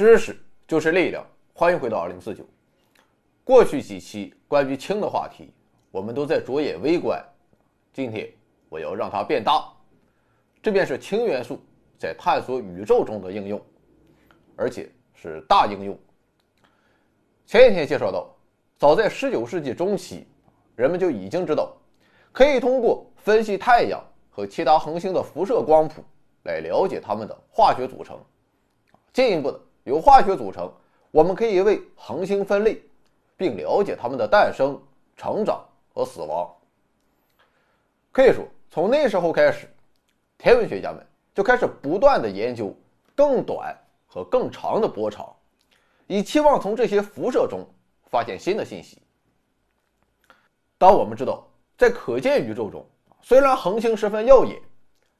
知识就是力量，欢迎回到二零四九。过去几期关于氢的话题，我们都在着眼微观，今天我要让它变大。这便是氢元素在探索宇宙中的应用，而且是大应用。前几天介绍到，早在十九世纪中期，人们就已经知道，可以通过分析太阳和其他恒星的辐射光谱来了解它们的化学组成。进一步的，由化学组成，我们可以为恒星分类，并了解它们的诞生、成长和死亡。可以说，从那时候开始，天文学家们就开始不断的研究更短和更长的波长，以期望从这些辐射中发现新的信息。当我们知道，在可见宇宙中，虽然恒星十分耀眼，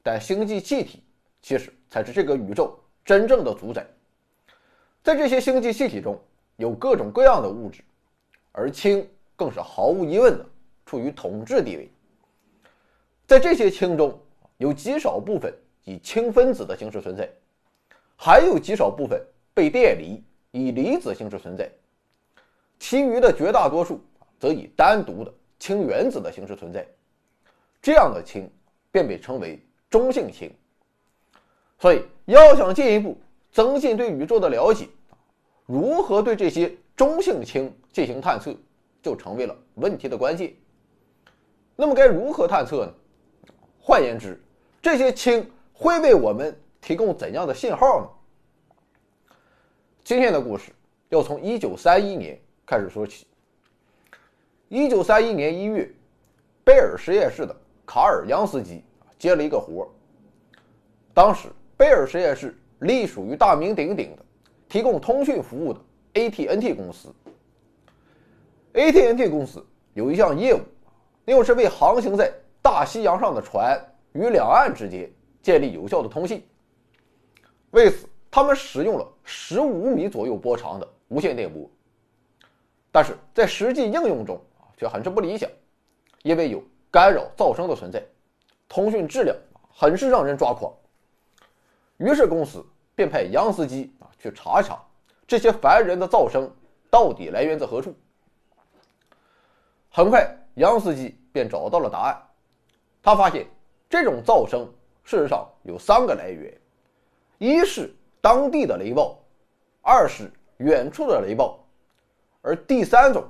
但星际气体其实才是这个宇宙。真正的主宰，在这些星际气体中有各种各样的物质，而氢更是毫无疑问的处于统治地位。在这些氢中有极少部分以氢分子的形式存在，还有极少部分被电离以离子形式存在，其余的绝大多数则以单独的氢原子的形式存在。这样的氢便被称为中性氢。所以，要想进一步增进对宇宙的了解，如何对这些中性氢进行探测，就成为了问题的关键。那么，该如何探测呢？换言之，这些氢会为我们提供怎样的信号呢？今天的故事要从1931年开始说起。1931年1月，贝尔实验室的卡尔·扬斯基接了一个活，当时。贝尔实验室隶属于大名鼎鼎的提供通讯服务的 ATNT 公司。ATNT 公司有一项业务，那就是为航行在大西洋上的船与两岸之间建立有效的通信。为此，他们使用了十五米左右波长的无线电波。但是在实际应用中，却很是不理想，因为有干扰噪声的存在，通讯质量很是让人抓狂。于是公司便派杨司机啊去查一查这些烦人的噪声到底来源自何处。很快，杨司机便找到了答案。他发现这种噪声事实上有三个来源：一是当地的雷暴，二是远处的雷暴，而第三种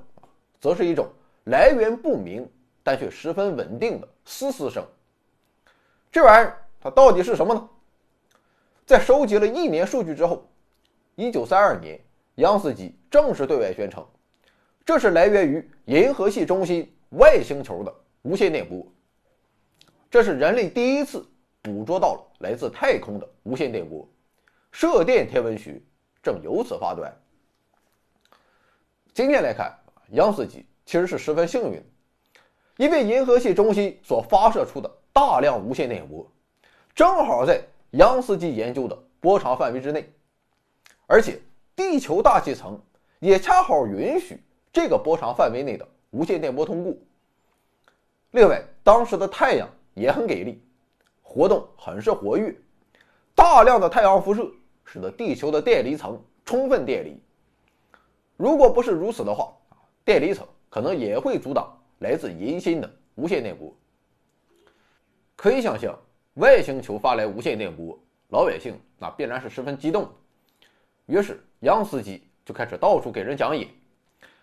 则是一种来源不明但却十分稳定的嘶嘶声。这玩意儿它到底是什么呢？在收集了一年数据之后，一九三二年，杨斯基正式对外宣称，这是来源于银河系中心外星球的无线电波。这是人类第一次捕捉到了来自太空的无线电波，射电天文学正由此发端。今天来看，杨斯基其实是十分幸运，因为银河系中心所发射出的大量无线电波，正好在。杨斯基研究的波长范围之内，而且地球大气层也恰好允许这个波长范围内的无线电波通过。另外，当时的太阳也很给力，活动很是活跃，大量的太阳辐射使得地球的电离层充分电离。如果不是如此的话，电离层可能也会阻挡来自银星的无线电波。可以想象。外星球发来无线电波，老百姓那必然是十分激动。于是杨司机就开始到处给人讲演。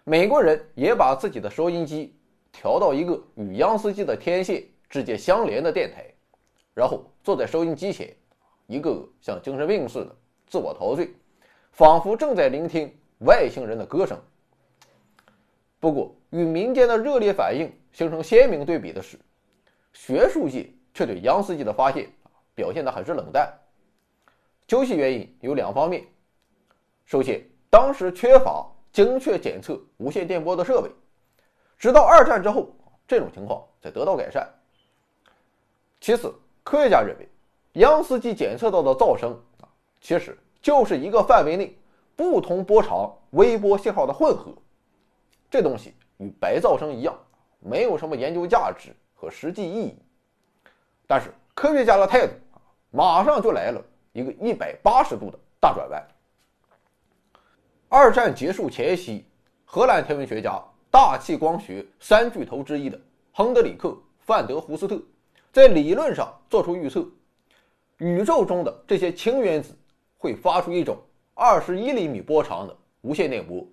美国人也把自己的收音机调到一个与杨司机的天线直接相连的电台，然后坐在收音机前，一个个像精神病似的自我陶醉，仿佛正在聆听外星人的歌声。不过，与民间的热烈反应形成鲜明对比的是，学术界。却对杨司机的发现表现得很是冷淡。究其原因有两方面：首先，当时缺乏精确检测无线电波的设备，直到二战之后，这种情况才得到改善；其次，科学家认为，杨司机检测到的噪声啊，其实就是一个范围内不同波长微波信号的混合，这东西与白噪声一样，没有什么研究价值和实际意义。但是科学家的态度啊，马上就来了一个一百八十度的大转弯。二战结束前夕，荷兰天文学家、大气光学三巨头之一的亨德里克·范德胡斯特，在理论上做出预测：宇宙中的这些氢原子会发出一种二十一厘米波长的无线电波，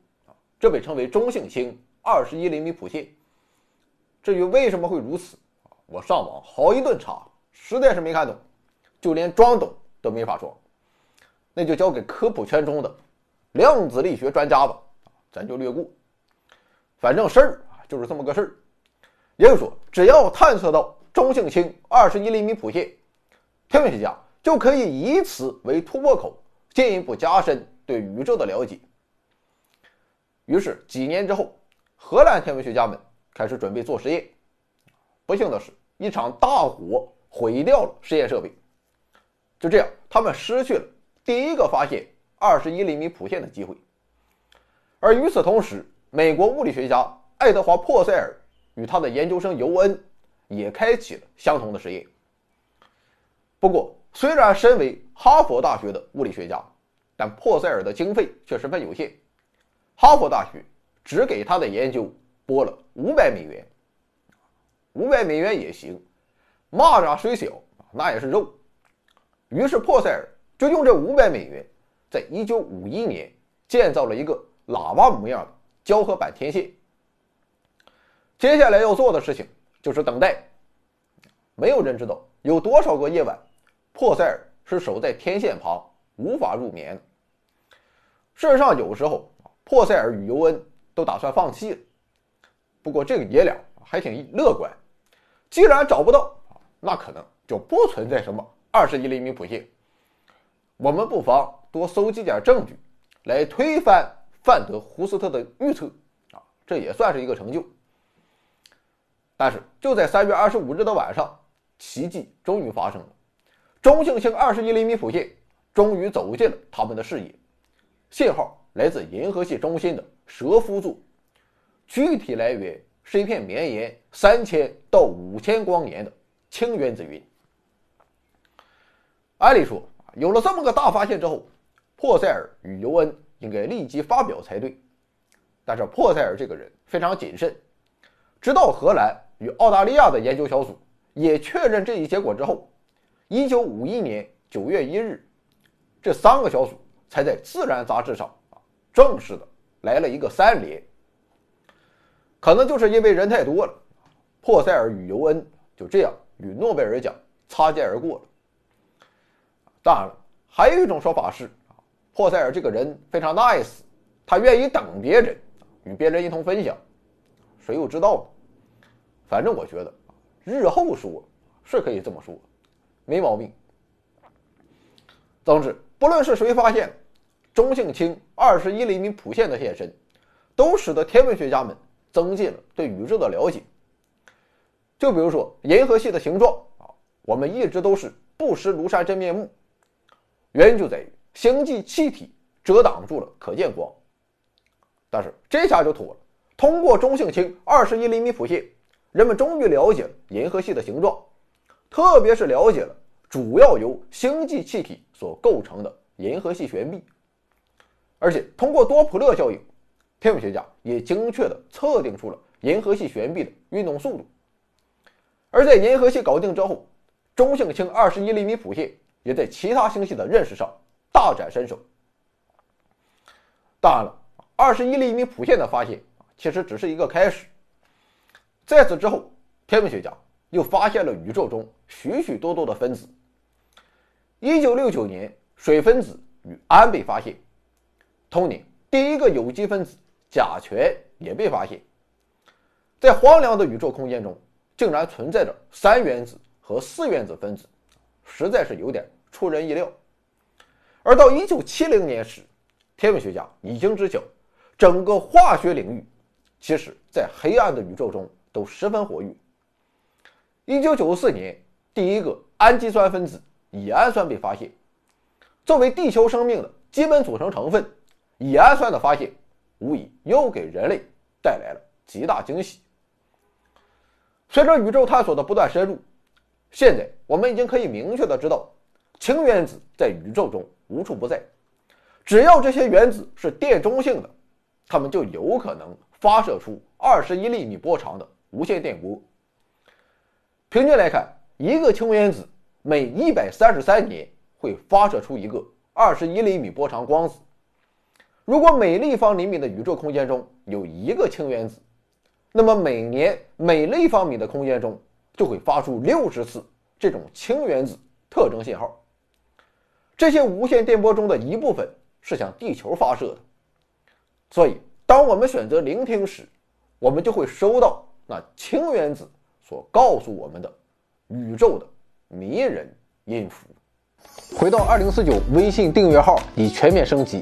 这被称为中性氢二十一厘米谱线。至于为什么会如此，我上网好一顿查，实在是没看懂，就连装懂都没法装，那就交给科普圈中的量子力学专家吧，咱就略过。反正事儿啊就是这么个事儿，也就是说，只要探测到中性氢二十一厘米谱线，天文学家就可以以此为突破口，进一步加深对宇宙的了解。于是几年之后，荷兰天文学家们开始准备做实验，不幸的是。一场大火毁掉了实验设备，就这样，他们失去了第一个发现二十一厘米谱线的机会。而与此同时，美国物理学家爱德华·珀塞尔与他的研究生尤恩也开启了相同的实验。不过，虽然身为哈佛大学的物理学家，但珀塞尔的经费却十分有限，哈佛大学只给他的研究拨了五百美元。五百美元也行，蚂蚱虽小，那也是肉。于是珀塞尔就用这五百美元，在一九五一年建造了一个喇叭模样的胶合板天线。接下来要做的事情就是等待。没有人知道有多少个夜晚，珀塞尔是守在天线旁无法入眠。事实上，有时候珀塞尔与尤恩都打算放弃了。不过这个爷俩还挺乐观。既然找不到，那可能就不存在什么二十一厘米谱线。我们不妨多搜集点证据，来推翻范德胡斯特的预测啊，这也算是一个成就。但是就在三月二十五日的晚上，奇迹终于发生了，中性星二十一厘米谱线终于走进了他们的视野。信号来自银河系中心的蛇夫座，具体来源。是一片绵延三千到五千光年的氢原子云。按理说，有了这么个大发现之后，珀塞尔与尤恩应该立即发表才对。但是珀塞尔这个人非常谨慎，直到荷兰与澳大利亚的研究小组也确认这一结果之后，一九五一年九月一日，这三个小组才在《自然》杂志上啊正式的来了一个三连。可能就是因为人太多了，珀塞尔与尤恩就这样与诺贝尔奖擦肩而过了。当然了，还有一种说法是，珀塞尔这个人非常 nice，他愿意等别人，与别人一同分享。谁又知道呢？反正我觉得，日后说是可以这么说，没毛病。总之，不论是谁发现中性氢二十一厘米谱线的现身，都使得天文学家们。增进了对宇宙的了解。就比如说银河系的形状啊，我们一直都是不识庐山真面目，原因就在于星际气体遮挡住了可见光。但是这下就妥了，通过中性氢二十一厘米谱线，人们终于了解了银河系的形状，特别是了解了主要由星际气体所构成的银河系悬臂，而且通过多普勒效应。天文学家也精确地测定出了银河系悬臂的运动速度，而在银河系搞定之后，中性氢二十一厘米谱线也在其他星系的认识上大展身手。当然了，二十一厘米谱线的发现其实只是一个开始。在此之后，天文学家又发现了宇宙中许许多多的分子。一九六九年，水分子与氨被发现，同年第一个有机分子。甲醛也被发现，在荒凉的宇宙空间中，竟然存在着三原子和四原子分子，实在是有点出人意料。而到一九七零年时，天文学家已经知晓，整个化学领域，其实在黑暗的宇宙中都十分活跃。一九九四年，第一个氨基酸分子乙氨酸被发现，作为地球生命的基本组成成分，乙氨酸的发现。无疑又给人类带来了极大惊喜。随着宇宙探索的不断深入，现在我们已经可以明确的知道，氢原子在宇宙中无处不在，只要这些原子是电中性的，它们就有可能发射出二十一厘米波长的无线电波。平均来看，一个氢原子每一百三十三年会发射出一个二十一厘米波长光子。如果每立方厘米的宇宙空间中有一个氢原子，那么每年每立方米的空间中就会发出六十次这种氢原子特征信号。这些无线电波中的一部分是向地球发射的，所以当我们选择聆听时，我们就会收到那氢原子所告诉我们的宇宙的迷人音符。回到二零四九微信订阅号已全面升级，